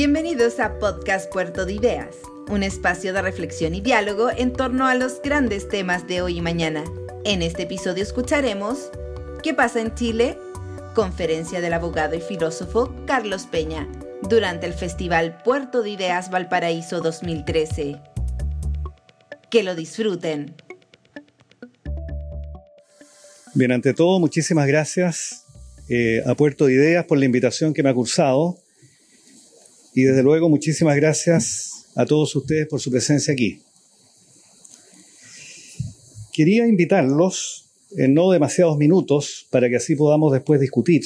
Bienvenidos a Podcast Puerto de Ideas, un espacio de reflexión y diálogo en torno a los grandes temas de hoy y mañana. En este episodio escucharemos ¿Qué pasa en Chile? Conferencia del abogado y filósofo Carlos Peña durante el Festival Puerto de Ideas Valparaíso 2013. Que lo disfruten. Bien, ante todo, muchísimas gracias eh, a Puerto de Ideas por la invitación que me ha cursado y desde luego muchísimas gracias a todos ustedes por su presencia aquí. Quería invitarlos en no demasiados minutos para que así podamos después discutir,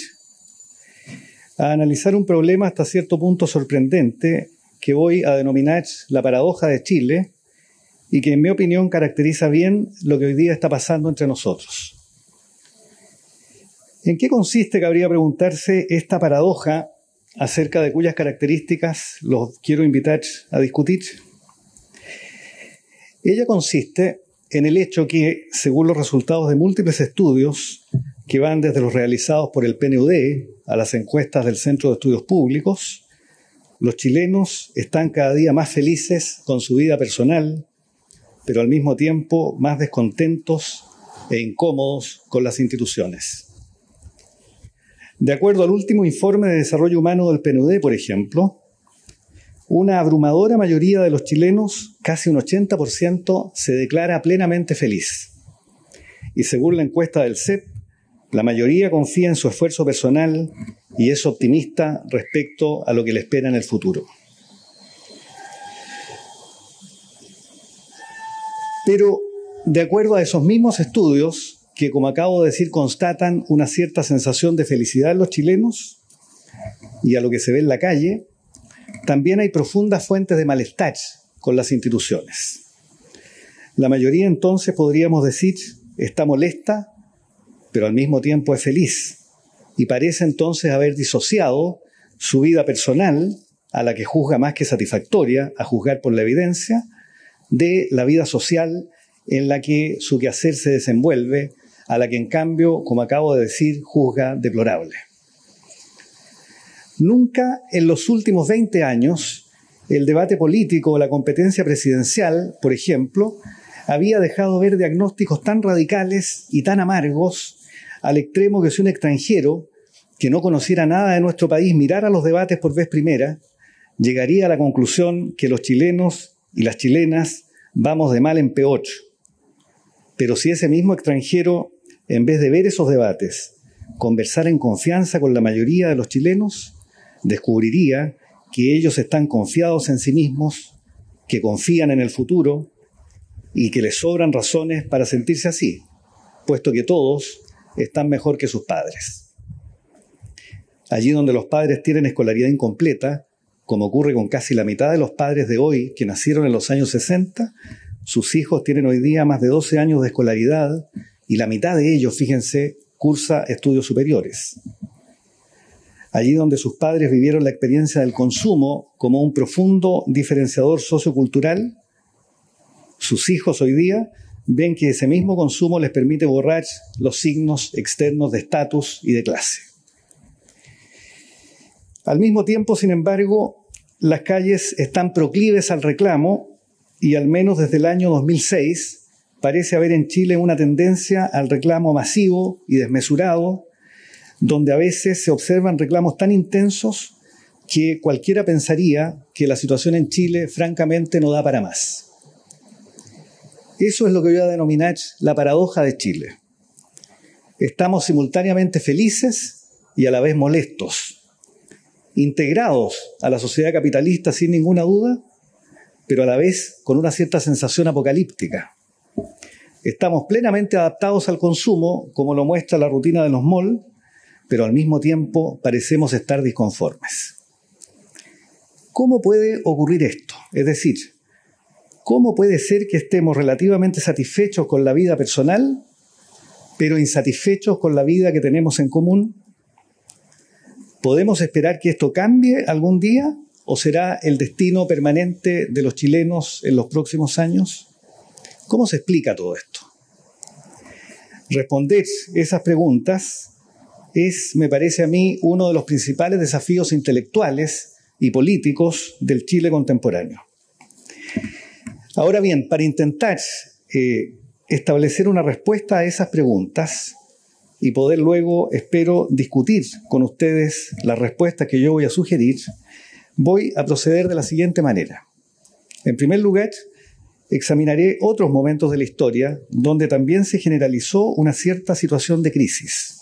a analizar un problema hasta cierto punto sorprendente que voy a denominar la paradoja de Chile y que en mi opinión caracteriza bien lo que hoy día está pasando entre nosotros. ¿En qué consiste, cabría preguntarse, esta paradoja acerca de cuyas características los quiero invitar a discutir? Ella consiste en el hecho que, según los resultados de múltiples estudios que van desde los realizados por el PNUD a las encuestas del Centro de Estudios Públicos, los chilenos están cada día más felices con su vida personal, pero al mismo tiempo más descontentos e incómodos con las instituciones. De acuerdo al último informe de desarrollo humano del PNUD, por ejemplo, una abrumadora mayoría de los chilenos, casi un 80%, se declara plenamente feliz. Y según la encuesta del CEP, la mayoría confía en su esfuerzo personal y es optimista respecto a lo que le espera en el futuro. Pero, de acuerdo a esos mismos estudios, que como acabo de decir constatan una cierta sensación de felicidad en los chilenos y a lo que se ve en la calle, también hay profundas fuentes de malestar con las instituciones. La mayoría entonces podríamos decir está molesta, pero al mismo tiempo es feliz y parece entonces haber disociado su vida personal, a la que juzga más que satisfactoria, a juzgar por la evidencia, de la vida social en la que su quehacer se desenvuelve, a la que en cambio, como acabo de decir, juzga deplorable. Nunca en los últimos 20 años el debate político o la competencia presidencial, por ejemplo, había dejado ver diagnósticos tan radicales y tan amargos al extremo que si un extranjero que no conociera nada de nuestro país mirara los debates por vez primera, llegaría a la conclusión que los chilenos y las chilenas vamos de mal en peor. Pero si ese mismo extranjero, en vez de ver esos debates, conversara en confianza con la mayoría de los chilenos, descubriría que ellos están confiados en sí mismos, que confían en el futuro y que les sobran razones para sentirse así, puesto que todos están mejor que sus padres. Allí donde los padres tienen escolaridad incompleta, como ocurre con casi la mitad de los padres de hoy que nacieron en los años 60, sus hijos tienen hoy día más de 12 años de escolaridad y la mitad de ellos, fíjense, cursa estudios superiores allí donde sus padres vivieron la experiencia del consumo como un profundo diferenciador sociocultural, sus hijos hoy día ven que ese mismo consumo les permite borrar los signos externos de estatus y de clase. Al mismo tiempo, sin embargo, las calles están proclives al reclamo y al menos desde el año 2006 parece haber en Chile una tendencia al reclamo masivo y desmesurado donde a veces se observan reclamos tan intensos que cualquiera pensaría que la situación en Chile francamente no da para más. Eso es lo que voy a denominar la paradoja de Chile. Estamos simultáneamente felices y a la vez molestos, integrados a la sociedad capitalista sin ninguna duda, pero a la vez con una cierta sensación apocalíptica. Estamos plenamente adaptados al consumo, como lo muestra la rutina de los malls, pero al mismo tiempo parecemos estar disconformes. ¿Cómo puede ocurrir esto? Es decir, ¿cómo puede ser que estemos relativamente satisfechos con la vida personal, pero insatisfechos con la vida que tenemos en común? ¿Podemos esperar que esto cambie algún día o será el destino permanente de los chilenos en los próximos años? ¿Cómo se explica todo esto? Responder esas preguntas es, me parece a mí, uno de los principales desafíos intelectuales y políticos del Chile contemporáneo. Ahora bien, para intentar eh, establecer una respuesta a esas preguntas y poder luego, espero, discutir con ustedes las respuestas que yo voy a sugerir, voy a proceder de la siguiente manera. En primer lugar, examinaré otros momentos de la historia donde también se generalizó una cierta situación de crisis.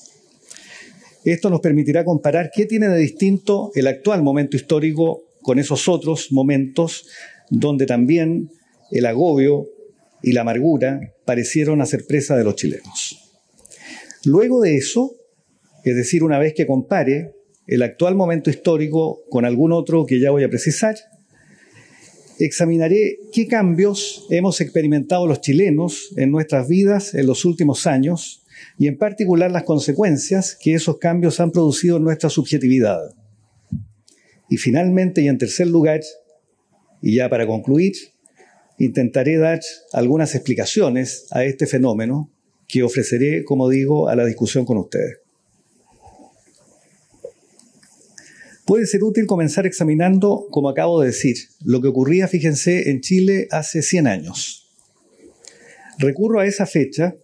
Esto nos permitirá comparar qué tiene de distinto el actual momento histórico con esos otros momentos donde también el agobio y la amargura parecieron hacer presa de los chilenos. Luego de eso, es decir, una vez que compare el actual momento histórico con algún otro que ya voy a precisar, examinaré qué cambios hemos experimentado los chilenos en nuestras vidas en los últimos años y en particular las consecuencias que esos cambios han producido en nuestra subjetividad. Y finalmente y en tercer lugar, y ya para concluir, intentaré dar algunas explicaciones a este fenómeno que ofreceré, como digo, a la discusión con ustedes. Puede ser útil comenzar examinando, como acabo de decir, lo que ocurría, fíjense, en Chile hace 100 años. Recurro a esa fecha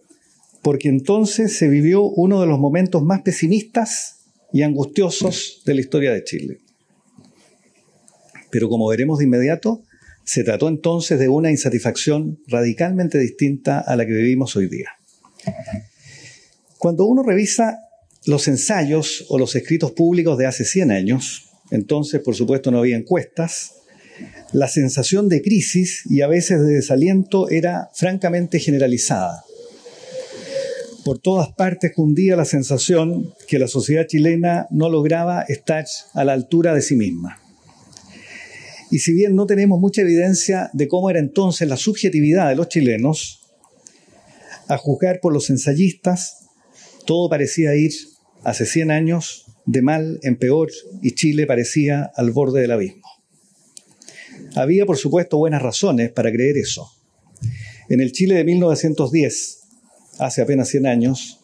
porque entonces se vivió uno de los momentos más pesimistas y angustiosos de la historia de Chile. Pero como veremos de inmediato, se trató entonces de una insatisfacción radicalmente distinta a la que vivimos hoy día. Cuando uno revisa los ensayos o los escritos públicos de hace 100 años, entonces por supuesto no había encuestas, la sensación de crisis y a veces de desaliento era francamente generalizada. Por todas partes cundía la sensación que la sociedad chilena no lograba estar a la altura de sí misma. Y si bien no tenemos mucha evidencia de cómo era entonces la subjetividad de los chilenos, a juzgar por los ensayistas, todo parecía ir hace 100 años de mal en peor y Chile parecía al borde del abismo. Había, por supuesto, buenas razones para creer eso. En el Chile de 1910, hace apenas 100 años,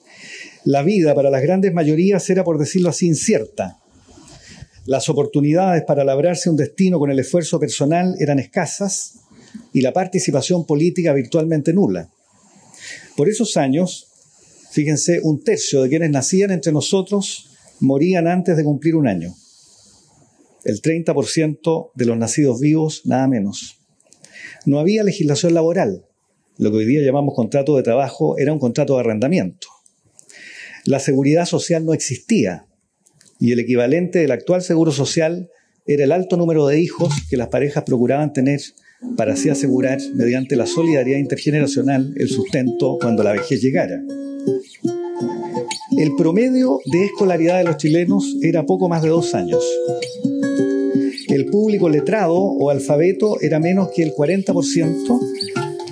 la vida para las grandes mayorías era, por decirlo así, incierta. Las oportunidades para labrarse un destino con el esfuerzo personal eran escasas y la participación política virtualmente nula. Por esos años, fíjense, un tercio de quienes nacían entre nosotros morían antes de cumplir un año. El 30% de los nacidos vivos, nada menos. No había legislación laboral. Lo que hoy día llamamos contrato de trabajo era un contrato de arrendamiento. La seguridad social no existía y el equivalente del actual seguro social era el alto número de hijos que las parejas procuraban tener para así asegurar, mediante la solidaridad intergeneracional, el sustento cuando la vejez llegara. El promedio de escolaridad de los chilenos era poco más de dos años. El público letrado o alfabeto era menos que el 40%,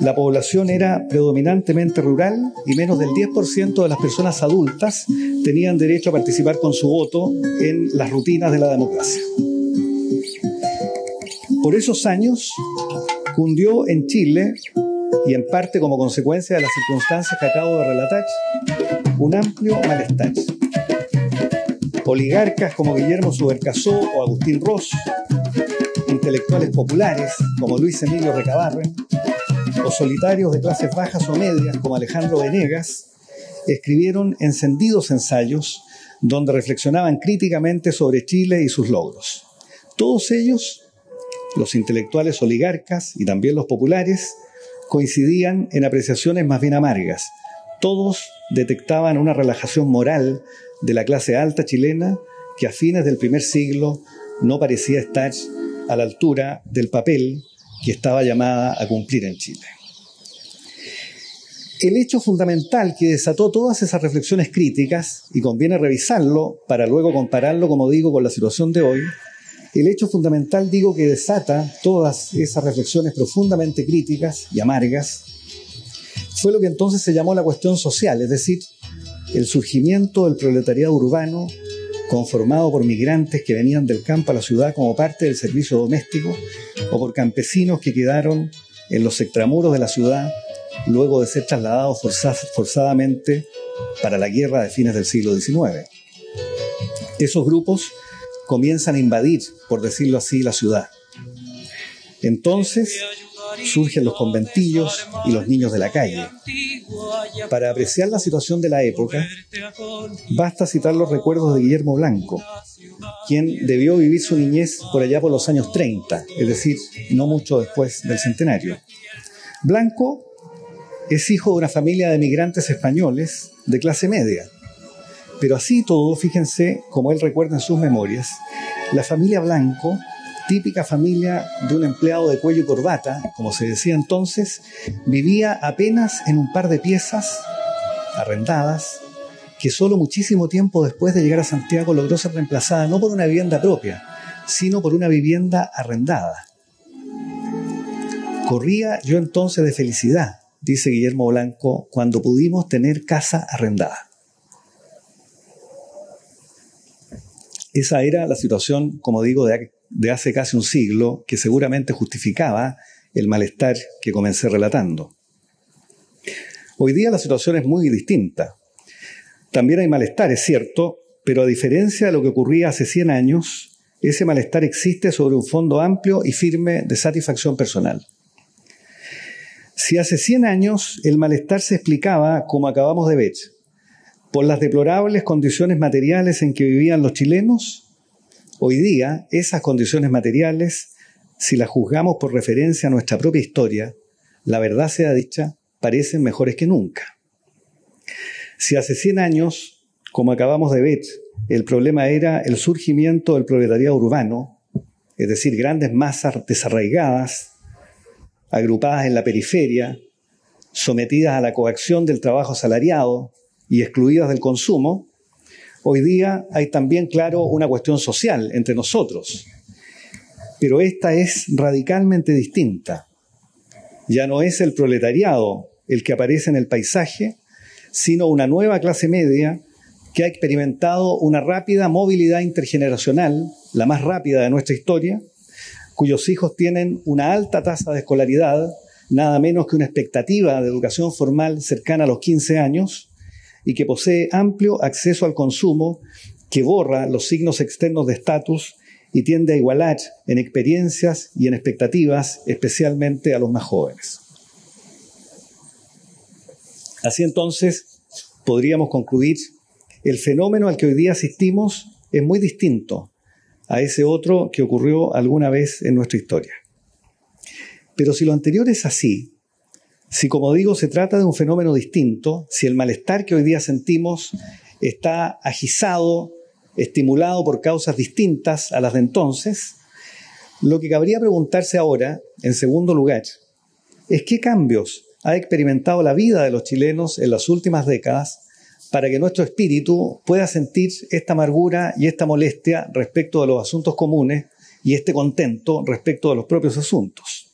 la población era predominantemente rural y menos del 10% de las personas adultas tenían derecho a participar con su voto en las rutinas de la democracia. Por esos años, cundió en Chile, y en parte como consecuencia de las circunstancias que acabo de relatar, un amplio malestar. Oligarcas como Guillermo Subercasó o Agustín Ross, intelectuales populares como Luis Emilio Recabarren, o solitarios de clases bajas o medias como Alejandro Venegas, escribieron encendidos ensayos donde reflexionaban críticamente sobre Chile y sus logros. Todos ellos los intelectuales oligarcas y también los populares coincidían en apreciaciones más bien amargas. Todos detectaban una relajación moral de la clase alta chilena que a fines del primer siglo no parecía estar a la altura del papel que estaba llamada a cumplir en Chile. El hecho fundamental que desató todas esas reflexiones críticas, y conviene revisarlo para luego compararlo, como digo, con la situación de hoy, el hecho fundamental, digo, que desata todas esas reflexiones profundamente críticas y amargas, fue lo que entonces se llamó la cuestión social, es decir, el surgimiento del proletariado urbano conformado por migrantes que venían del campo a la ciudad como parte del servicio doméstico o por campesinos que quedaron en los extramuros de la ciudad luego de ser trasladados forzadamente para la guerra de fines del siglo XIX. Esos grupos comienzan a invadir, por decirlo así, la ciudad. Entonces surgen los conventillos y los niños de la calle. Para apreciar la situación de la época, basta citar los recuerdos de Guillermo Blanco, quien debió vivir su niñez por allá por los años 30, es decir, no mucho después del centenario. Blanco es hijo de una familia de migrantes españoles de clase media. Pero así todo, fíjense, como él recuerda en sus memorias, la familia Blanco típica familia de un empleado de cuello y corbata, como se decía entonces, vivía apenas en un par de piezas arrendadas, que solo muchísimo tiempo después de llegar a Santiago logró ser reemplazada no por una vivienda propia, sino por una vivienda arrendada. Corría yo entonces de felicidad, dice Guillermo Blanco, cuando pudimos tener casa arrendada. Esa era la situación, como digo, de de hace casi un siglo que seguramente justificaba el malestar que comencé relatando. Hoy día la situación es muy distinta. También hay malestar, es cierto, pero a diferencia de lo que ocurría hace 100 años, ese malestar existe sobre un fondo amplio y firme de satisfacción personal. Si hace 100 años el malestar se explicaba, como acabamos de ver, por las deplorables condiciones materiales en que vivían los chilenos, Hoy día, esas condiciones materiales, si las juzgamos por referencia a nuestra propia historia, la verdad sea dicha, parecen mejores que nunca. Si hace 100 años, como acabamos de ver, el problema era el surgimiento del proletariado urbano, es decir, grandes masas desarraigadas, agrupadas en la periferia, sometidas a la coacción del trabajo asalariado y excluidas del consumo, Hoy día hay también, claro, una cuestión social entre nosotros, pero esta es radicalmente distinta. Ya no es el proletariado el que aparece en el paisaje, sino una nueva clase media que ha experimentado una rápida movilidad intergeneracional, la más rápida de nuestra historia, cuyos hijos tienen una alta tasa de escolaridad, nada menos que una expectativa de educación formal cercana a los 15 años, y que posee amplio acceso al consumo, que borra los signos externos de estatus y tiende a igualar en experiencias y en expectativas, especialmente a los más jóvenes. Así entonces, podríamos concluir, el fenómeno al que hoy día asistimos es muy distinto a ese otro que ocurrió alguna vez en nuestra historia. Pero si lo anterior es así, si, como digo, se trata de un fenómeno distinto, si el malestar que hoy día sentimos está agizado, estimulado por causas distintas a las de entonces, lo que cabría preguntarse ahora, en segundo lugar, es qué cambios ha experimentado la vida de los chilenos en las últimas décadas para que nuestro espíritu pueda sentir esta amargura y esta molestia respecto de los asuntos comunes y este contento respecto de los propios asuntos.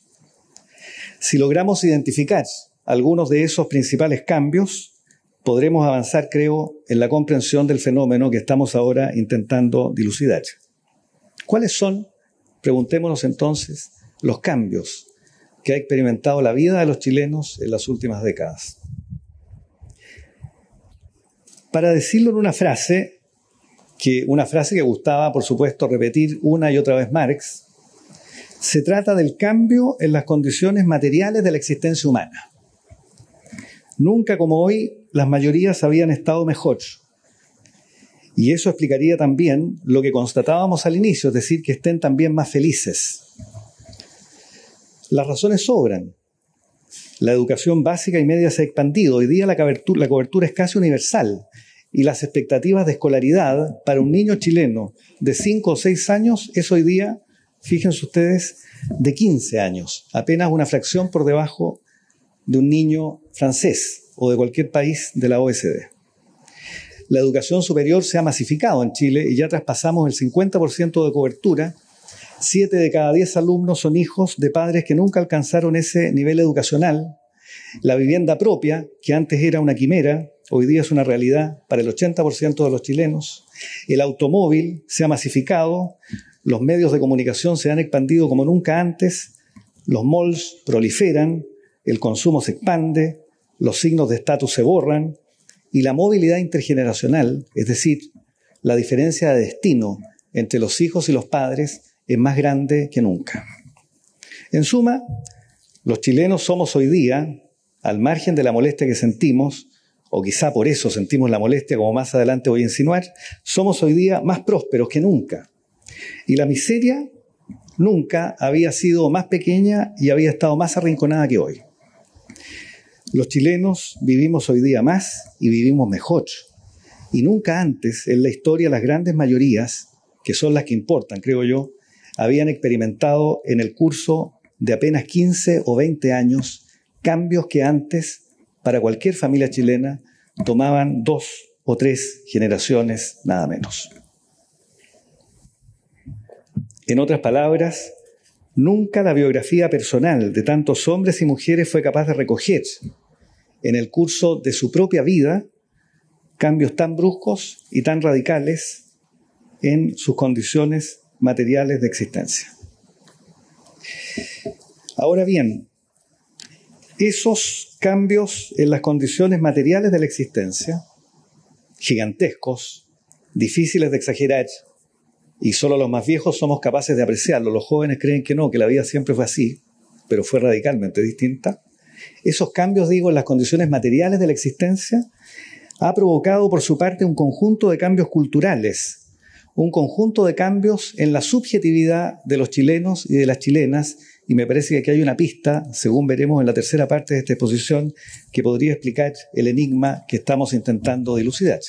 Si logramos identificar algunos de esos principales cambios, podremos avanzar, creo, en la comprensión del fenómeno que estamos ahora intentando dilucidar. ¿Cuáles son, preguntémonos entonces, los cambios que ha experimentado la vida de los chilenos en las últimas décadas? Para decirlo en una frase, que una frase que gustaba, por supuesto, repetir una y otra vez Marx, se trata del cambio en las condiciones materiales de la existencia humana. Nunca como hoy las mayorías habían estado mejor. Y eso explicaría también lo que constatábamos al inicio, es decir, que estén también más felices. Las razones sobran. La educación básica y media se ha expandido. Hoy día la cobertura, es casi universal y las expectativas de escolaridad para un niño chileno de 5 o 6 años es hoy día fíjense ustedes, de 15 años, apenas una fracción por debajo de un niño francés o de cualquier país de la OSD. La educación superior se ha masificado en Chile y ya traspasamos el 50% de cobertura. Siete de cada diez alumnos son hijos de padres que nunca alcanzaron ese nivel educacional. La vivienda propia, que antes era una quimera, hoy día es una realidad para el 80% de los chilenos. El automóvil se ha masificado, los medios de comunicación se han expandido como nunca antes, los malls proliferan, el consumo se expande, los signos de estatus se borran y la movilidad intergeneracional, es decir, la diferencia de destino entre los hijos y los padres es más grande que nunca. En suma, los chilenos somos hoy día, al margen de la molestia que sentimos, o quizá por eso sentimos la molestia, como más adelante voy a insinuar, somos hoy día más prósperos que nunca. Y la miseria nunca había sido más pequeña y había estado más arrinconada que hoy. Los chilenos vivimos hoy día más y vivimos mejor. Y nunca antes en la historia las grandes mayorías, que son las que importan, creo yo, habían experimentado en el curso de apenas 15 o 20 años cambios que antes, para cualquier familia chilena, tomaban dos o tres generaciones nada menos. En otras palabras, nunca la biografía personal de tantos hombres y mujeres fue capaz de recoger en el curso de su propia vida cambios tan bruscos y tan radicales en sus condiciones materiales de existencia. Ahora bien, esos cambios en las condiciones materiales de la existencia, gigantescos, difíciles de exagerar, y solo los más viejos somos capaces de apreciarlo, los jóvenes creen que no, que la vida siempre fue así, pero fue radicalmente distinta, esos cambios, digo, en las condiciones materiales de la existencia, ha provocado por su parte un conjunto de cambios culturales, un conjunto de cambios en la subjetividad de los chilenos y de las chilenas, y me parece que aquí hay una pista, según veremos en la tercera parte de esta exposición, que podría explicar el enigma que estamos intentando dilucidar.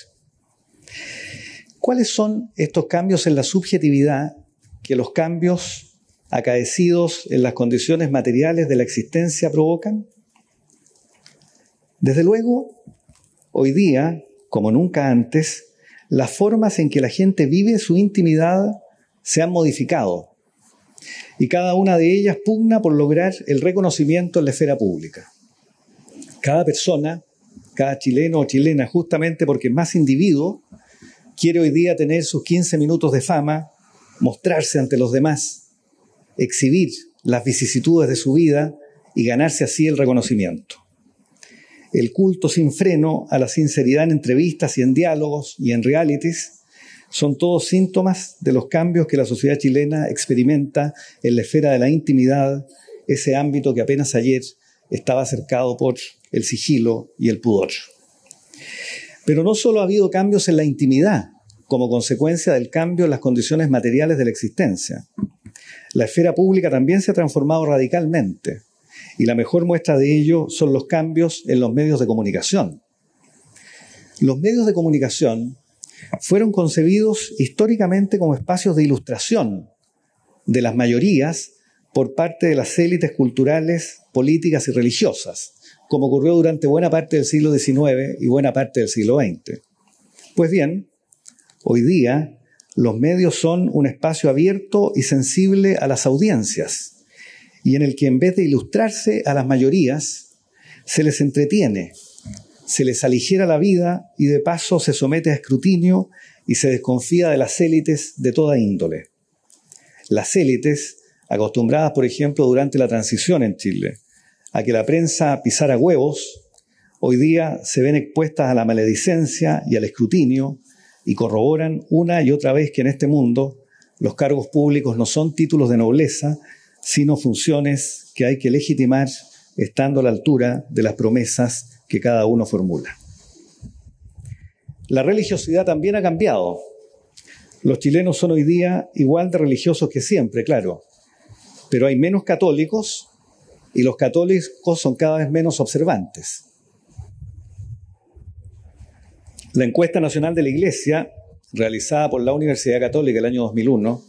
¿Cuáles son estos cambios en la subjetividad que los cambios acaecidos en las condiciones materiales de la existencia provocan? Desde luego, hoy día, como nunca antes, las formas en que la gente vive su intimidad se han modificado y cada una de ellas pugna por lograr el reconocimiento en la esfera pública. Cada persona, cada chileno o chilena, justamente porque es más individuo, quiere hoy día tener sus 15 minutos de fama, mostrarse ante los demás, exhibir las vicisitudes de su vida y ganarse así el reconocimiento el culto sin freno a la sinceridad en entrevistas y en diálogos y en realities, son todos síntomas de los cambios que la sociedad chilena experimenta en la esfera de la intimidad, ese ámbito que apenas ayer estaba cercado por el sigilo y el pudor. Pero no solo ha habido cambios en la intimidad como consecuencia del cambio en las condiciones materiales de la existencia. La esfera pública también se ha transformado radicalmente y la mejor muestra de ello son los cambios en los medios de comunicación. Los medios de comunicación fueron concebidos históricamente como espacios de ilustración de las mayorías por parte de las élites culturales, políticas y religiosas, como ocurrió durante buena parte del siglo XIX y buena parte del siglo XX. Pues bien, hoy día los medios son un espacio abierto y sensible a las audiencias, y en el que en vez de ilustrarse a las mayorías, se les entretiene, se les aligera la vida y de paso se somete a escrutinio y se desconfía de las élites de toda índole. Las élites, acostumbradas, por ejemplo, durante la transición en Chile, a que la prensa pisara huevos, hoy día se ven expuestas a la maledicencia y al escrutinio y corroboran una y otra vez que en este mundo los cargos públicos no son títulos de nobleza, sino funciones que hay que legitimar estando a la altura de las promesas que cada uno formula. La religiosidad también ha cambiado. Los chilenos son hoy día igual de religiosos que siempre, claro, pero hay menos católicos y los católicos son cada vez menos observantes. La encuesta nacional de la Iglesia, realizada por la Universidad Católica el año 2001,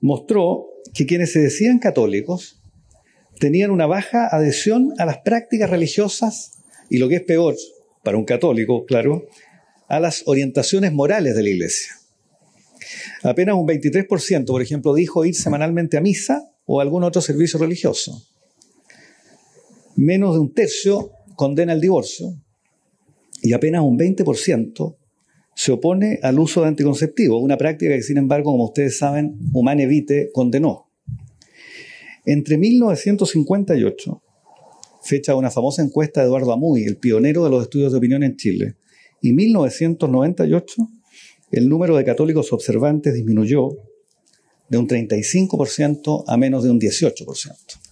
mostró que quienes se decían católicos tenían una baja adhesión a las prácticas religiosas y lo que es peor para un católico, claro, a las orientaciones morales de la iglesia. Apenas un 23%, por ejemplo, dijo ir semanalmente a misa o algún otro servicio religioso. Menos de un tercio condena el divorcio y apenas un 20% se opone al uso de anticonceptivos, una práctica que, sin embargo, como ustedes saben, Humane Vitae condenó. Entre 1958, fecha de una famosa encuesta de Eduardo Amuy, el pionero de los estudios de opinión en Chile, y 1998, el número de católicos observantes disminuyó de un 35% a menos de un 18%.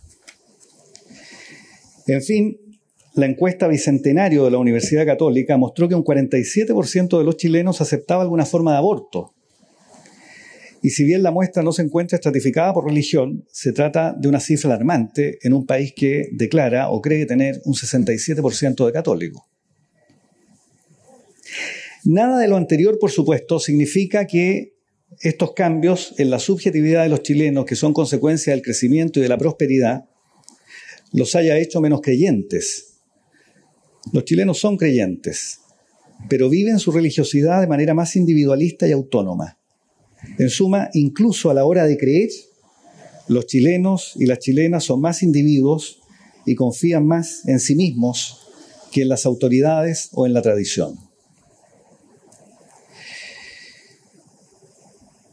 En fin, la encuesta bicentenario de la Universidad Católica mostró que un 47% de los chilenos aceptaba alguna forma de aborto. Y si bien la muestra no se encuentra estratificada por religión, se trata de una cifra alarmante en un país que declara o cree tener un 67% de católicos. Nada de lo anterior, por supuesto, significa que estos cambios en la subjetividad de los chilenos, que son consecuencia del crecimiento y de la prosperidad, los haya hecho menos creyentes. Los chilenos son creyentes, pero viven su religiosidad de manera más individualista y autónoma. En suma, incluso a la hora de creer, los chilenos y las chilenas son más individuos y confían más en sí mismos que en las autoridades o en la tradición.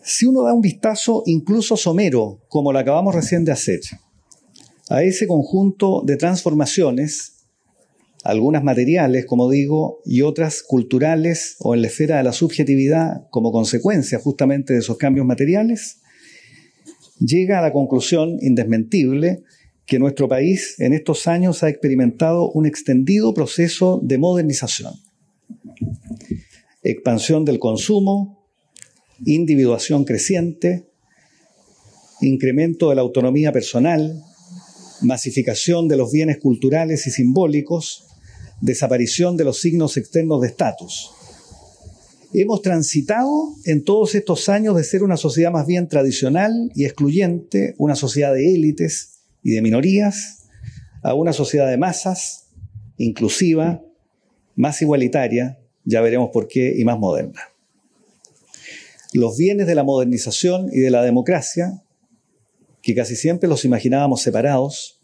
Si uno da un vistazo incluso somero, como lo acabamos recién de hacer, a ese conjunto de transformaciones, algunas materiales, como digo, y otras culturales o en la esfera de la subjetividad como consecuencia justamente de esos cambios materiales, llega a la conclusión indesmentible que nuestro país en estos años ha experimentado un extendido proceso de modernización. Expansión del consumo, individuación creciente, incremento de la autonomía personal, masificación de los bienes culturales y simbólicos, desaparición de los signos externos de estatus. Hemos transitado en todos estos años de ser una sociedad más bien tradicional y excluyente, una sociedad de élites y de minorías, a una sociedad de masas, inclusiva, más igualitaria, ya veremos por qué, y más moderna los bienes de la modernización y de la democracia, que casi siempre los imaginábamos separados,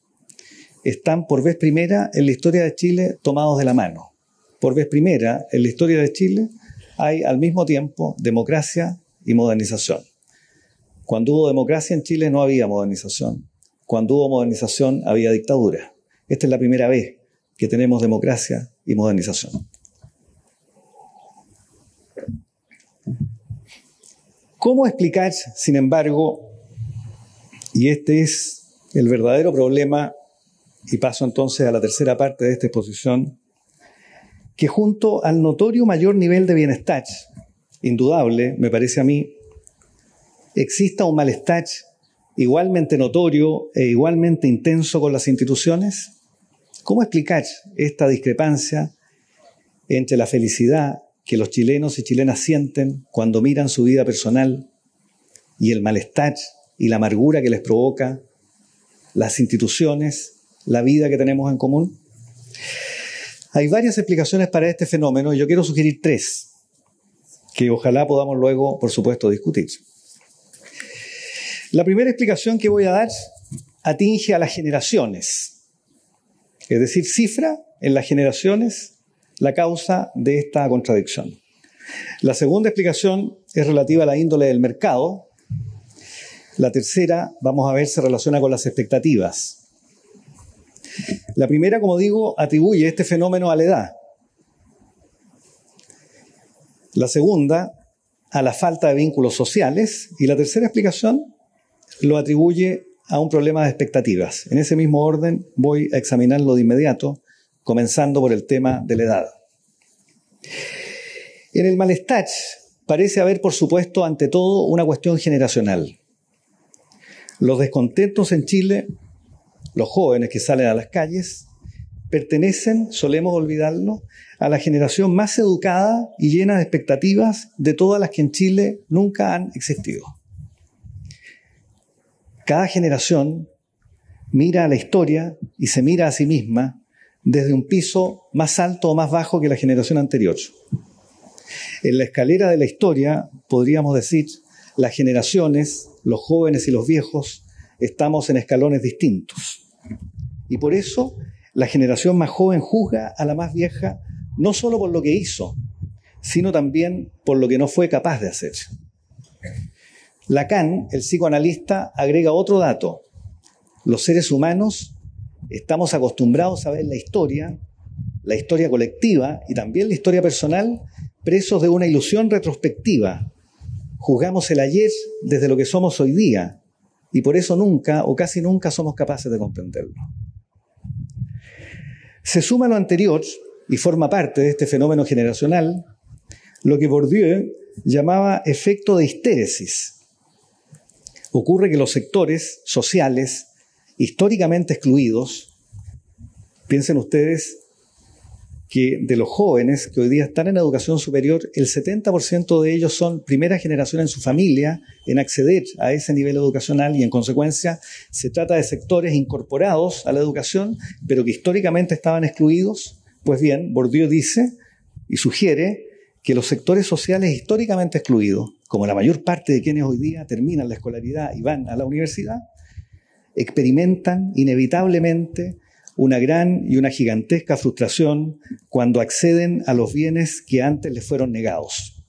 están por vez primera en la historia de Chile tomados de la mano. Por vez primera en la historia de Chile hay al mismo tiempo democracia y modernización. Cuando hubo democracia en Chile no había modernización. Cuando hubo modernización había dictadura. Esta es la primera vez que tenemos democracia y modernización. ¿Cómo explicar, sin embargo, y este es el verdadero problema, y paso entonces a la tercera parte de esta exposición, que junto al notorio mayor nivel de bienestar, indudable, me parece a mí, exista un malestar igualmente notorio e igualmente intenso con las instituciones? ¿Cómo explicar esta discrepancia entre la felicidad que los chilenos y chilenas sienten cuando miran su vida personal y el malestar y la amargura que les provoca las instituciones, la vida que tenemos en común? Hay varias explicaciones para este fenómeno y yo quiero sugerir tres, que ojalá podamos luego, por supuesto, discutir. La primera explicación que voy a dar atinge a las generaciones, es decir, cifra en las generaciones la causa de esta contradicción. La segunda explicación es relativa a la índole del mercado. La tercera, vamos a ver, se relaciona con las expectativas. La primera, como digo, atribuye este fenómeno a la edad. La segunda, a la falta de vínculos sociales. Y la tercera explicación lo atribuye a un problema de expectativas. En ese mismo orden voy a examinarlo de inmediato comenzando por el tema de la edad. En el malestar parece haber, por supuesto, ante todo una cuestión generacional. Los descontentos en Chile, los jóvenes que salen a las calles, pertenecen, solemos olvidarlo, a la generación más educada y llena de expectativas de todas las que en Chile nunca han existido. Cada generación mira a la historia y se mira a sí misma desde un piso más alto o más bajo que la generación anterior. En la escalera de la historia, podríamos decir, las generaciones, los jóvenes y los viejos, estamos en escalones distintos. Y por eso la generación más joven juzga a la más vieja no solo por lo que hizo, sino también por lo que no fue capaz de hacer. Lacan, el psicoanalista, agrega otro dato. Los seres humanos estamos acostumbrados a ver la historia, la historia colectiva y también la historia personal presos de una ilusión retrospectiva. Juzgamos el ayer desde lo que somos hoy día y por eso nunca o casi nunca somos capaces de comprenderlo. Se suma lo anterior y forma parte de este fenómeno generacional lo que Bourdieu llamaba efecto de histéresis. Ocurre que los sectores sociales históricamente excluidos, piensen ustedes que de los jóvenes que hoy día están en educación superior, el 70% de ellos son primera generación en su familia en acceder a ese nivel educacional y en consecuencia se trata de sectores incorporados a la educación, pero que históricamente estaban excluidos. Pues bien, Bourdieu dice y sugiere que los sectores sociales históricamente excluidos, como la mayor parte de quienes hoy día terminan la escolaridad y van a la universidad, experimentan inevitablemente una gran y una gigantesca frustración cuando acceden a los bienes que antes les fueron negados.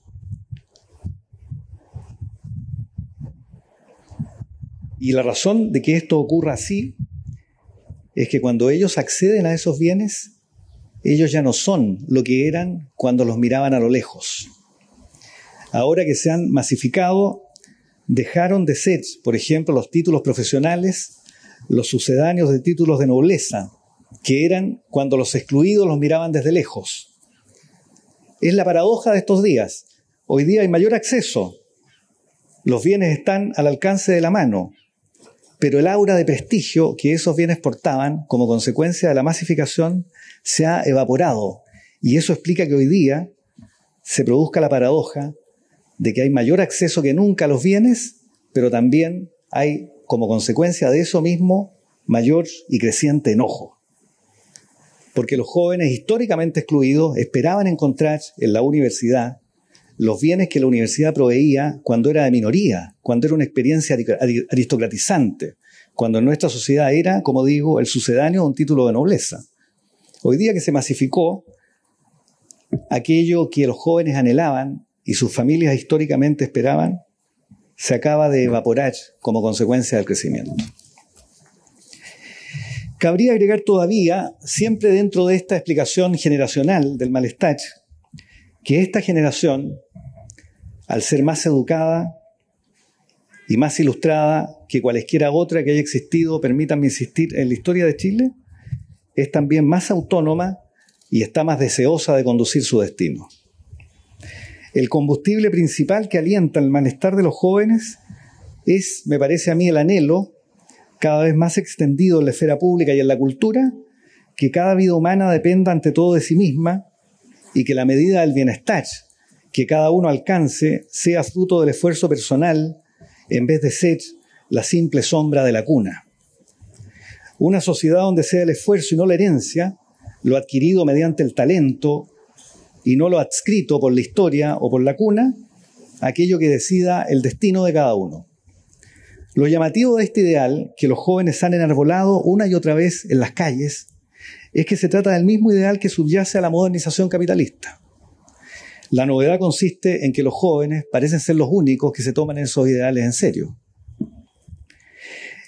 Y la razón de que esto ocurra así es que cuando ellos acceden a esos bienes, ellos ya no son lo que eran cuando los miraban a lo lejos. Ahora que se han masificado, dejaron de ser, por ejemplo, los títulos profesionales, los sucedáneos de títulos de nobleza, que eran cuando los excluidos los miraban desde lejos. Es la paradoja de estos días. Hoy día hay mayor acceso. Los bienes están al alcance de la mano, pero el aura de prestigio que esos bienes portaban como consecuencia de la masificación se ha evaporado. Y eso explica que hoy día se produzca la paradoja de que hay mayor acceso que nunca a los bienes, pero también hay como consecuencia de eso mismo mayor y creciente enojo. Porque los jóvenes históricamente excluidos esperaban encontrar en la universidad los bienes que la universidad proveía cuando era de minoría, cuando era una experiencia aristocratizante, cuando en nuestra sociedad era, como digo, el sucedáneo de un título de nobleza. Hoy día que se masificó, aquello que los jóvenes anhelaban y sus familias históricamente esperaban, se acaba de evaporar como consecuencia del crecimiento. Cabría agregar todavía, siempre dentro de esta explicación generacional del malestar, que esta generación, al ser más educada y más ilustrada que cualesquiera otra que haya existido, permítanme insistir, en la historia de Chile, es también más autónoma y está más deseosa de conducir su destino. El combustible principal que alienta el malestar de los jóvenes es, me parece a mí, el anhelo, cada vez más extendido en la esfera pública y en la cultura, que cada vida humana dependa ante todo de sí misma y que la medida del bienestar que cada uno alcance sea fruto del esfuerzo personal en vez de ser la simple sombra de la cuna. Una sociedad donde sea el esfuerzo y no la herencia, lo adquirido mediante el talento y no lo adscrito por la historia o por la cuna, aquello que decida el destino de cada uno. Lo llamativo de este ideal, que los jóvenes han enarbolado una y otra vez en las calles, es que se trata del mismo ideal que subyace a la modernización capitalista. La novedad consiste en que los jóvenes parecen ser los únicos que se toman esos ideales en serio.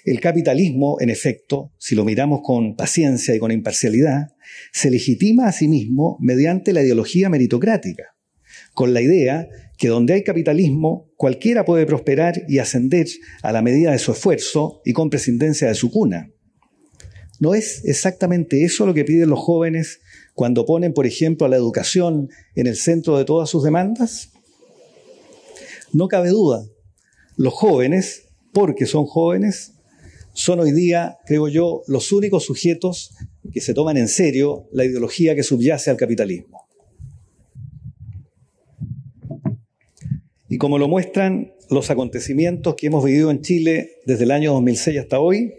El capitalismo, en efecto, si lo miramos con paciencia y con imparcialidad, se legitima a sí mismo mediante la ideología meritocrática, con la idea que donde hay capitalismo, cualquiera puede prosperar y ascender a la medida de su esfuerzo y con prescindencia de su cuna. ¿No es exactamente eso lo que piden los jóvenes cuando ponen, por ejemplo, a la educación en el centro de todas sus demandas? No cabe duda, los jóvenes, porque son jóvenes, son hoy día, creo yo, los únicos sujetos que se toman en serio la ideología que subyace al capitalismo. Y como lo muestran los acontecimientos que hemos vivido en Chile desde el año 2006 hasta hoy,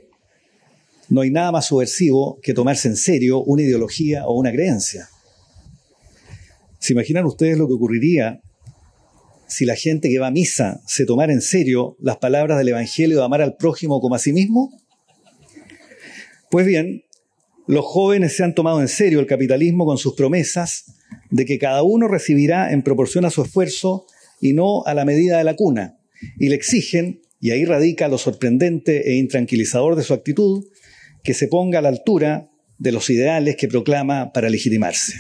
no hay nada más subversivo que tomarse en serio una ideología o una creencia. ¿Se imaginan ustedes lo que ocurriría si la gente que va a misa se tomara en serio las palabras del Evangelio de amar al prójimo como a sí mismo? Pues bien, los jóvenes se han tomado en serio el capitalismo con sus promesas de que cada uno recibirá en proporción a su esfuerzo y no a la medida de la cuna. Y le exigen, y ahí radica lo sorprendente e intranquilizador de su actitud, que se ponga a la altura de los ideales que proclama para legitimarse.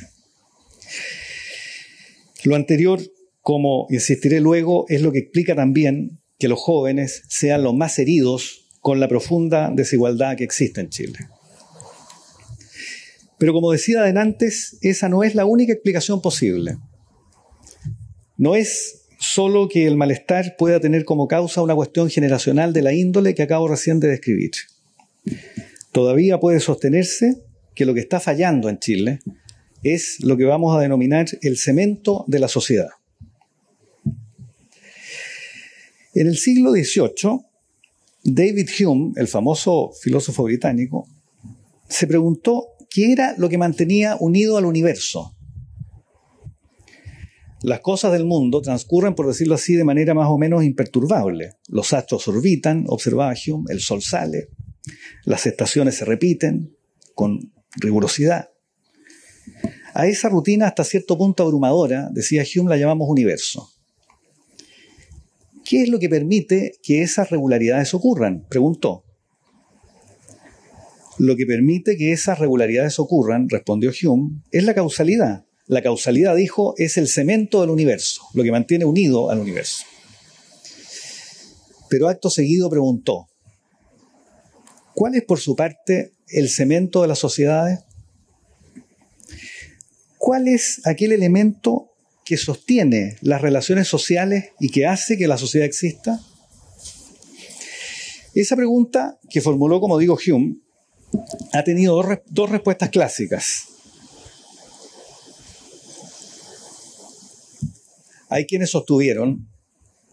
Lo anterior, como insistiré luego, es lo que explica también que los jóvenes sean los más heridos con la profunda desigualdad que existe en Chile. Pero como decía adelante, esa no es la única explicación posible. No es solo que el malestar pueda tener como causa una cuestión generacional de la índole que acabo recién de describir. Todavía puede sostenerse que lo que está fallando en Chile es lo que vamos a denominar el cemento de la sociedad. En el siglo XVIII, David Hume, el famoso filósofo británico, se preguntó qué era lo que mantenía unido al universo. Las cosas del mundo transcurren, por decirlo así, de manera más o menos imperturbable. Los astros orbitan, observaba Hume, el sol sale, las estaciones se repiten con rigurosidad. A esa rutina hasta cierto punto abrumadora, decía Hume, la llamamos universo. ¿Qué es lo que permite que esas regularidades ocurran? Preguntó. Lo que permite que esas regularidades ocurran, respondió Hume, es la causalidad. La causalidad, dijo, es el cemento del universo, lo que mantiene unido al universo. Pero acto seguido preguntó, ¿cuál es por su parte el cemento de las sociedades? ¿Cuál es aquel elemento que sostiene las relaciones sociales y que hace que la sociedad exista? Esa pregunta que formuló, como digo, Hume, ha tenido dos, dos respuestas clásicas. Hay quienes sostuvieron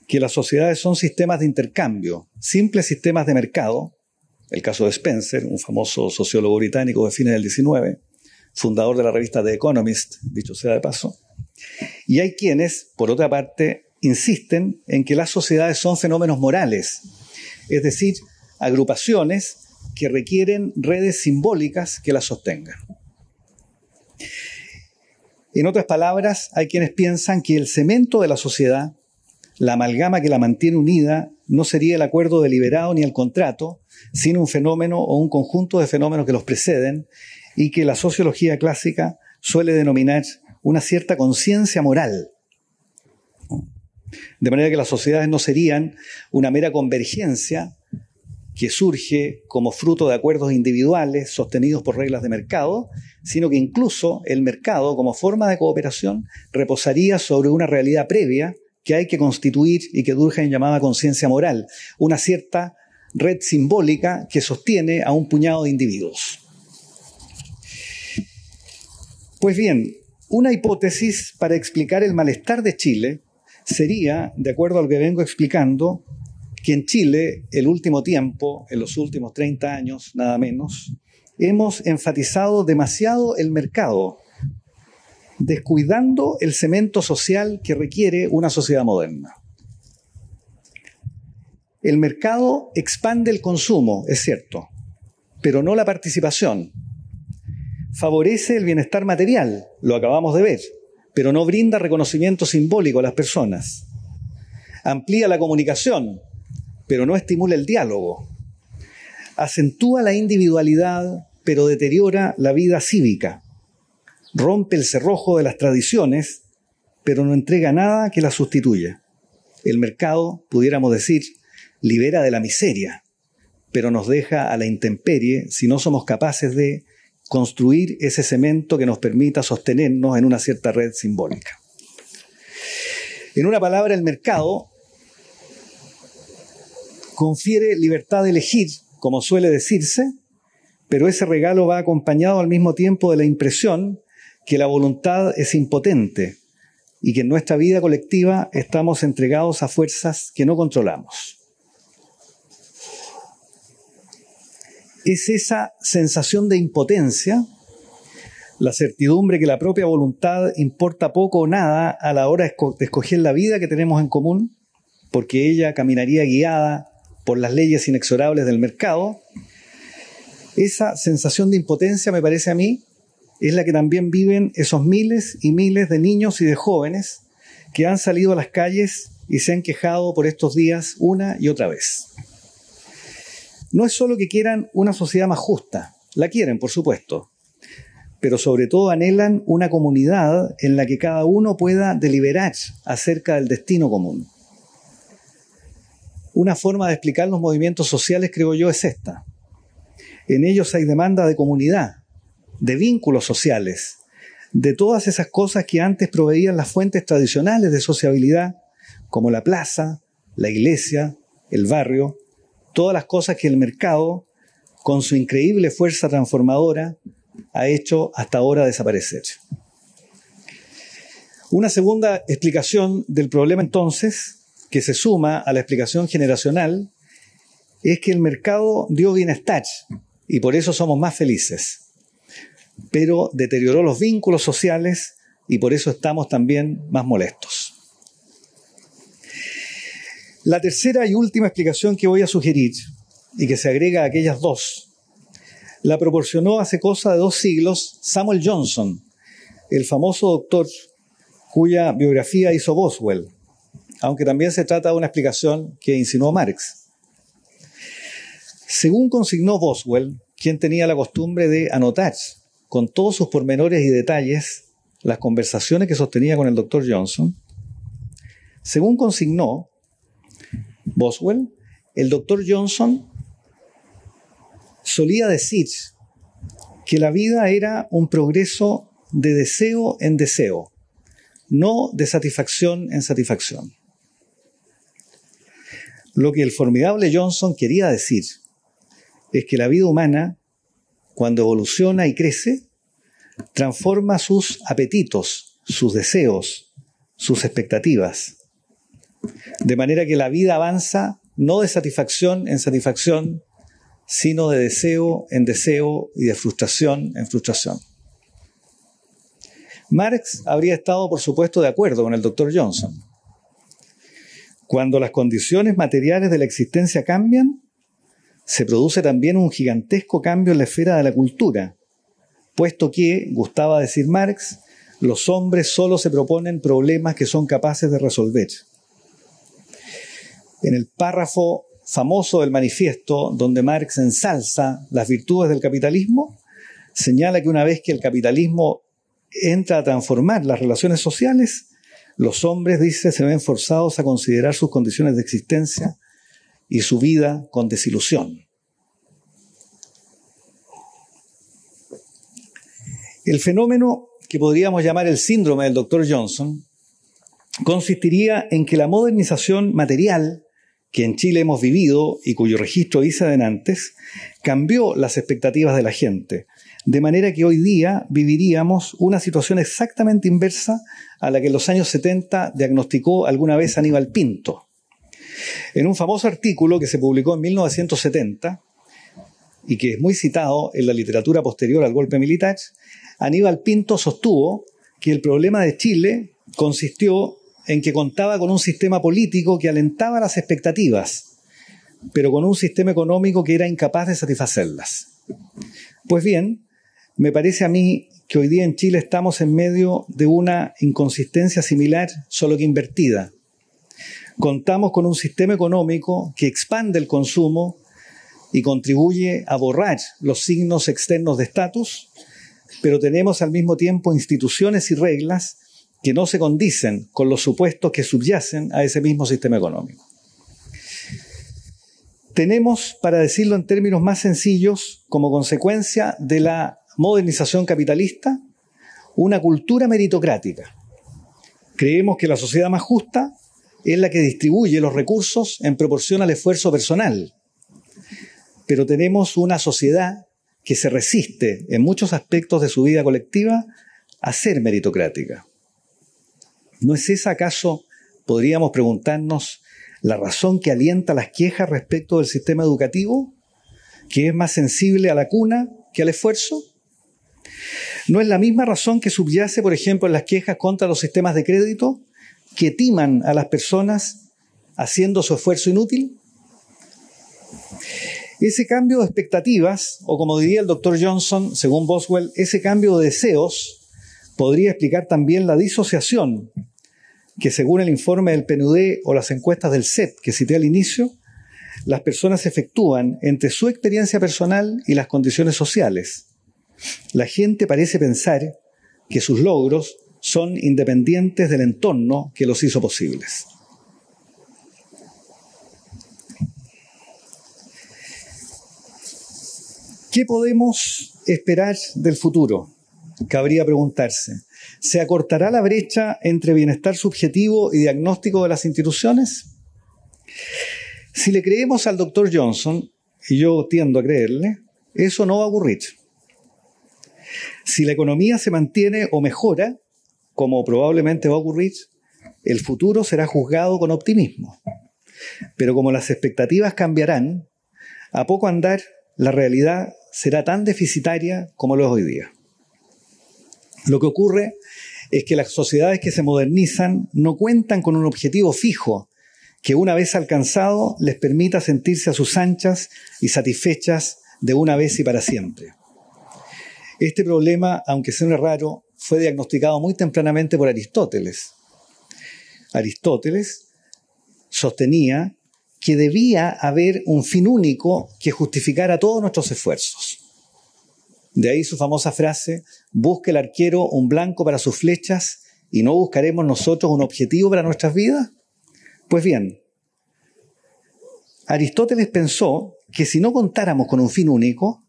que las sociedades son sistemas de intercambio, simples sistemas de mercado, el caso de Spencer, un famoso sociólogo británico de fines del 19, fundador de la revista The Economist, dicho sea de paso. Y hay quienes, por otra parte, insisten en que las sociedades son fenómenos morales, es decir, agrupaciones que requieren redes simbólicas que las sostengan. En otras palabras, hay quienes piensan que el cemento de la sociedad, la amalgama que la mantiene unida, no sería el acuerdo deliberado ni el contrato, sino un fenómeno o un conjunto de fenómenos que los preceden y que la sociología clásica suele denominar una cierta conciencia moral. De manera que las sociedades no serían una mera convergencia que surge como fruto de acuerdos individuales sostenidos por reglas de mercado, sino que incluso el mercado como forma de cooperación reposaría sobre una realidad previa que hay que constituir y que Durkheim llamaba conciencia moral, una cierta red simbólica que sostiene a un puñado de individuos. Pues bien, una hipótesis para explicar el malestar de Chile sería, de acuerdo a lo que vengo explicando, que en Chile, el último tiempo, en los últimos 30 años, nada menos, hemos enfatizado demasiado el mercado, descuidando el cemento social que requiere una sociedad moderna. El mercado expande el consumo, es cierto, pero no la participación, favorece el bienestar material, lo acabamos de ver, pero no brinda reconocimiento simbólico a las personas. Amplía la comunicación, pero no estimula el diálogo. Acentúa la individualidad, pero deteriora la vida cívica. Rompe el cerrojo de las tradiciones, pero no entrega nada que las sustituya. El mercado, pudiéramos decir, libera de la miseria, pero nos deja a la intemperie si no somos capaces de construir ese cemento que nos permita sostenernos en una cierta red simbólica. En una palabra, el mercado confiere libertad de elegir, como suele decirse, pero ese regalo va acompañado al mismo tiempo de la impresión que la voluntad es impotente y que en nuestra vida colectiva estamos entregados a fuerzas que no controlamos. es esa sensación de impotencia, la certidumbre que la propia voluntad importa poco o nada a la hora de escoger la vida que tenemos en común, porque ella caminaría guiada por las leyes inexorables del mercado, esa sensación de impotencia me parece a mí es la que también viven esos miles y miles de niños y de jóvenes que han salido a las calles y se han quejado por estos días una y otra vez no es solo que quieran una sociedad más justa, la quieren, por supuesto, pero sobre todo anhelan una comunidad en la que cada uno pueda deliberar acerca del destino común. Una forma de explicar los movimientos sociales, creo yo, es esta. En ellos hay demanda de comunidad, de vínculos sociales, de todas esas cosas que antes proveían las fuentes tradicionales de sociabilidad, como la plaza, la iglesia, el barrio, todas las cosas que el mercado, con su increíble fuerza transformadora, ha hecho hasta ahora desaparecer. Una segunda explicación del problema entonces, que se suma a la explicación generacional, es que el mercado dio bienestar y por eso somos más felices pero deterioró los vínculos sociales y por eso estamos también más molestos. La tercera y última explicación que voy a sugerir, y que se agrega a aquellas dos, la proporcionó hace cosa de dos siglos Samuel Johnson, el famoso doctor cuya biografía hizo Boswell, aunque también se trata de una explicación que insinuó Marx. Según consignó Boswell, quien tenía la costumbre de anotar con todos sus pormenores y detalles las conversaciones que sostenía con el doctor Johnson, según consignó Boswell, el doctor Johnson solía decir que la vida era un progreso de deseo en deseo, no de satisfacción en satisfacción. Lo que el formidable Johnson quería decir es que la vida humana cuando evoluciona y crece, transforma sus apetitos, sus deseos, sus expectativas. De manera que la vida avanza no de satisfacción en satisfacción, sino de deseo en deseo y de frustración en frustración. Marx habría estado, por supuesto, de acuerdo con el doctor Johnson. Cuando las condiciones materiales de la existencia cambian, se produce también un gigantesco cambio en la esfera de la cultura, puesto que, gustaba decir Marx, los hombres solo se proponen problemas que son capaces de resolver. En el párrafo famoso del manifiesto, donde Marx ensalza las virtudes del capitalismo, señala que una vez que el capitalismo entra a transformar las relaciones sociales, los hombres, dice, se ven forzados a considerar sus condiciones de existencia y su vida con desilusión. El fenómeno que podríamos llamar el síndrome del Dr. Johnson consistiría en que la modernización material que en Chile hemos vivido y cuyo registro hice adelante, cambió las expectativas de la gente, de manera que hoy día viviríamos una situación exactamente inversa a la que en los años 70 diagnosticó alguna vez Aníbal Pinto. En un famoso artículo que se publicó en 1970 y que es muy citado en la literatura posterior al golpe militar, Aníbal Pinto sostuvo que el problema de Chile consistió en que contaba con un sistema político que alentaba las expectativas, pero con un sistema económico que era incapaz de satisfacerlas. Pues bien, me parece a mí que hoy día en Chile estamos en medio de una inconsistencia similar, solo que invertida contamos con un sistema económico que expande el consumo y contribuye a borrar los signos externos de estatus, pero tenemos al mismo tiempo instituciones y reglas que no se condicen con los supuestos que subyacen a ese mismo sistema económico. Tenemos, para decirlo en términos más sencillos, como consecuencia de la modernización capitalista, una cultura meritocrática. Creemos que la sociedad más justa es la que distribuye los recursos en proporción al esfuerzo personal. Pero tenemos una sociedad que se resiste en muchos aspectos de su vida colectiva a ser meritocrática. ¿No es esa acaso, podríamos preguntarnos, la razón que alienta las quejas respecto del sistema educativo, que es más sensible a la cuna que al esfuerzo? ¿No es la misma razón que subyace, por ejemplo, en las quejas contra los sistemas de crédito, que timan a las personas haciendo su esfuerzo inútil? Ese cambio de expectativas, o como diría el doctor Johnson, según Boswell, ese cambio de deseos podría explicar también la disociación que según el informe del PNUD o las encuestas del CEP que cité al inicio, las personas efectúan entre su experiencia personal y las condiciones sociales. La gente parece pensar que sus logros son independientes del entorno que los hizo posibles. ¿Qué podemos esperar del futuro? Cabría preguntarse. ¿Se acortará la brecha entre bienestar subjetivo y diagnóstico de las instituciones? Si le creemos al doctor Johnson, y yo tiendo a creerle, eso no va a ocurrir. Si la economía se mantiene o mejora, como probablemente va a ocurrir, el futuro será juzgado con optimismo. Pero como las expectativas cambiarán, a poco andar la realidad será tan deficitaria como lo es hoy día. Lo que ocurre es que las sociedades que se modernizan no cuentan con un objetivo fijo que una vez alcanzado les permita sentirse a sus anchas y satisfechas de una vez y para siempre. Este problema, aunque sea raro, fue diagnosticado muy tempranamente por Aristóteles. Aristóteles sostenía que debía haber un fin único que justificara todos nuestros esfuerzos. De ahí su famosa frase, busque el arquero un blanco para sus flechas y no buscaremos nosotros un objetivo para nuestras vidas. Pues bien, Aristóteles pensó que si no contáramos con un fin único,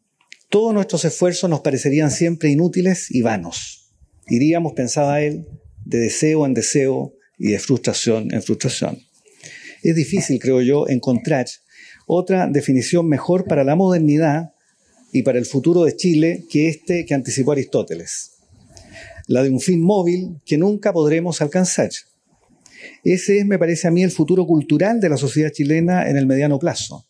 todos nuestros esfuerzos nos parecerían siempre inútiles y vanos. Iríamos, pensaba él, de deseo en deseo y de frustración en frustración. Es difícil, creo yo, encontrar otra definición mejor para la modernidad y para el futuro de Chile que este que anticipó Aristóteles. La de un fin móvil que nunca podremos alcanzar. Ese es, me parece a mí, el futuro cultural de la sociedad chilena en el mediano plazo.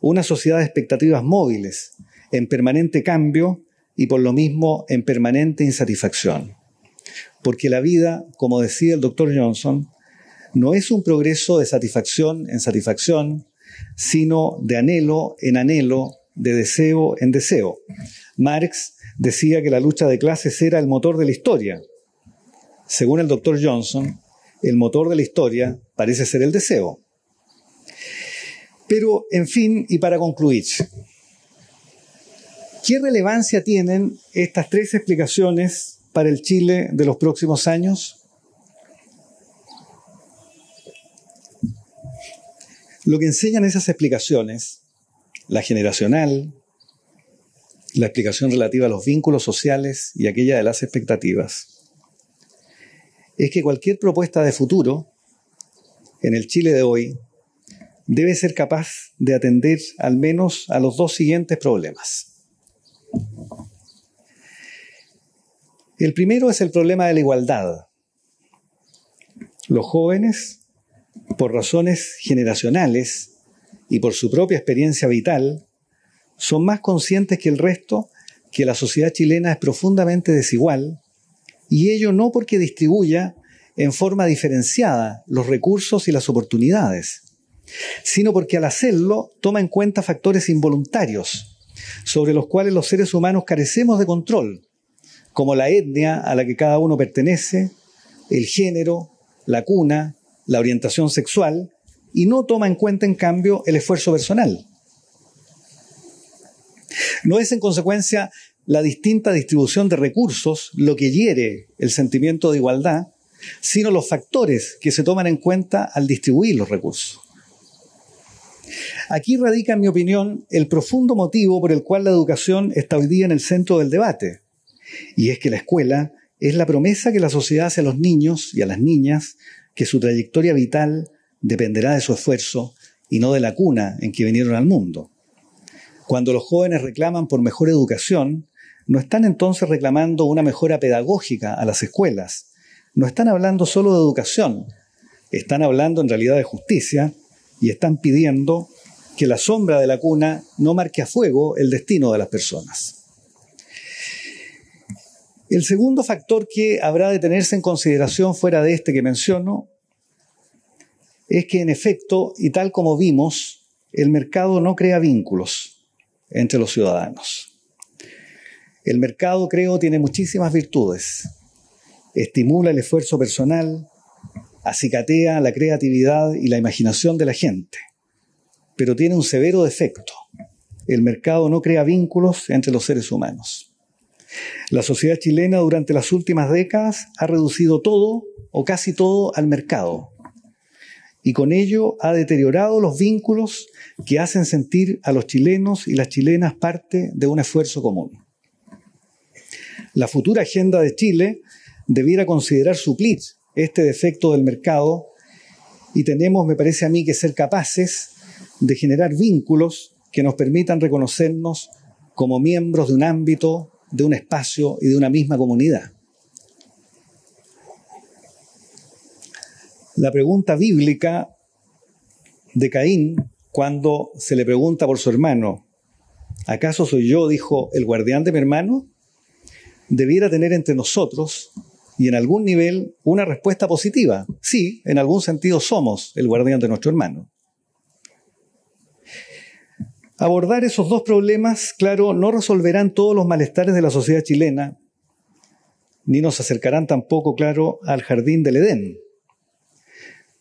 Una sociedad de expectativas móviles, en permanente cambio y por lo mismo en permanente insatisfacción. Porque la vida, como decía el doctor Johnson, no es un progreso de satisfacción en satisfacción, sino de anhelo en anhelo, de deseo en deseo. Marx decía que la lucha de clases era el motor de la historia. Según el doctor Johnson, el motor de la historia parece ser el deseo. Pero, en fin, y para concluir, ¿Qué relevancia tienen estas tres explicaciones para el Chile de los próximos años? Lo que enseñan esas explicaciones, la generacional, la explicación relativa a los vínculos sociales y aquella de las expectativas, es que cualquier propuesta de futuro en el Chile de hoy debe ser capaz de atender al menos a los dos siguientes problemas. El primero es el problema de la igualdad. Los jóvenes, por razones generacionales y por su propia experiencia vital, son más conscientes que el resto que la sociedad chilena es profundamente desigual, y ello no porque distribuya en forma diferenciada los recursos y las oportunidades, sino porque al hacerlo toma en cuenta factores involuntarios sobre los cuales los seres humanos carecemos de control, como la etnia a la que cada uno pertenece, el género, la cuna, la orientación sexual, y no toma en cuenta, en cambio, el esfuerzo personal. No es, en consecuencia, la distinta distribución de recursos lo que hiere el sentimiento de igualdad, sino los factores que se toman en cuenta al distribuir los recursos. Aquí radica, en mi opinión, el profundo motivo por el cual la educación está hoy día en el centro del debate. Y es que la escuela es la promesa que la sociedad hace a los niños y a las niñas que su trayectoria vital dependerá de su esfuerzo y no de la cuna en que vinieron al mundo. Cuando los jóvenes reclaman por mejor educación, no están entonces reclamando una mejora pedagógica a las escuelas, no están hablando solo de educación, están hablando en realidad de justicia y están pidiendo que la sombra de la cuna no marque a fuego el destino de las personas. El segundo factor que habrá de tenerse en consideración fuera de este que menciono es que en efecto, y tal como vimos, el mercado no crea vínculos entre los ciudadanos. El mercado, creo, tiene muchísimas virtudes. Estimula el esfuerzo personal, acicatea la creatividad y la imaginación de la gente, pero tiene un severo defecto. El mercado no crea vínculos entre los seres humanos. La sociedad chilena durante las últimas décadas ha reducido todo o casi todo al mercado y con ello ha deteriorado los vínculos que hacen sentir a los chilenos y las chilenas parte de un esfuerzo común. La futura agenda de Chile debiera considerar suplir este defecto del mercado y tenemos, me parece a mí, que ser capaces de generar vínculos que nos permitan reconocernos como miembros de un ámbito, de un espacio y de una misma comunidad. La pregunta bíblica de Caín, cuando se le pregunta por su hermano, ¿acaso soy yo, dijo, el guardián de mi hermano? Debiera tener entre nosotros y en algún nivel una respuesta positiva. Sí, en algún sentido somos el guardián de nuestro hermano. Abordar esos dos problemas, claro, no resolverán todos los malestares de la sociedad chilena, ni nos acercarán tampoco, claro, al jardín del Edén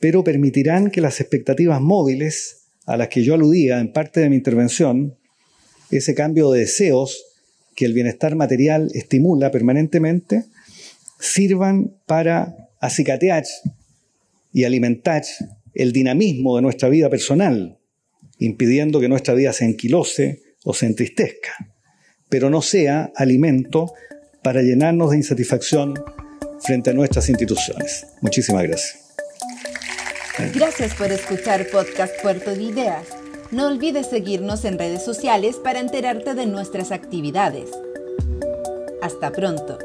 pero permitirán que las expectativas móviles a las que yo aludía en parte de mi intervención, ese cambio de deseos que el bienestar material estimula permanentemente, sirvan para acicatear y alimentar el dinamismo de nuestra vida personal, impidiendo que nuestra vida se enquilose o se entristezca, pero no sea alimento para llenarnos de insatisfacción frente a nuestras instituciones. Muchísimas gracias. Gracias por escuchar Podcast Puerto de Ideas. No olvides seguirnos en redes sociales para enterarte de nuestras actividades. Hasta pronto.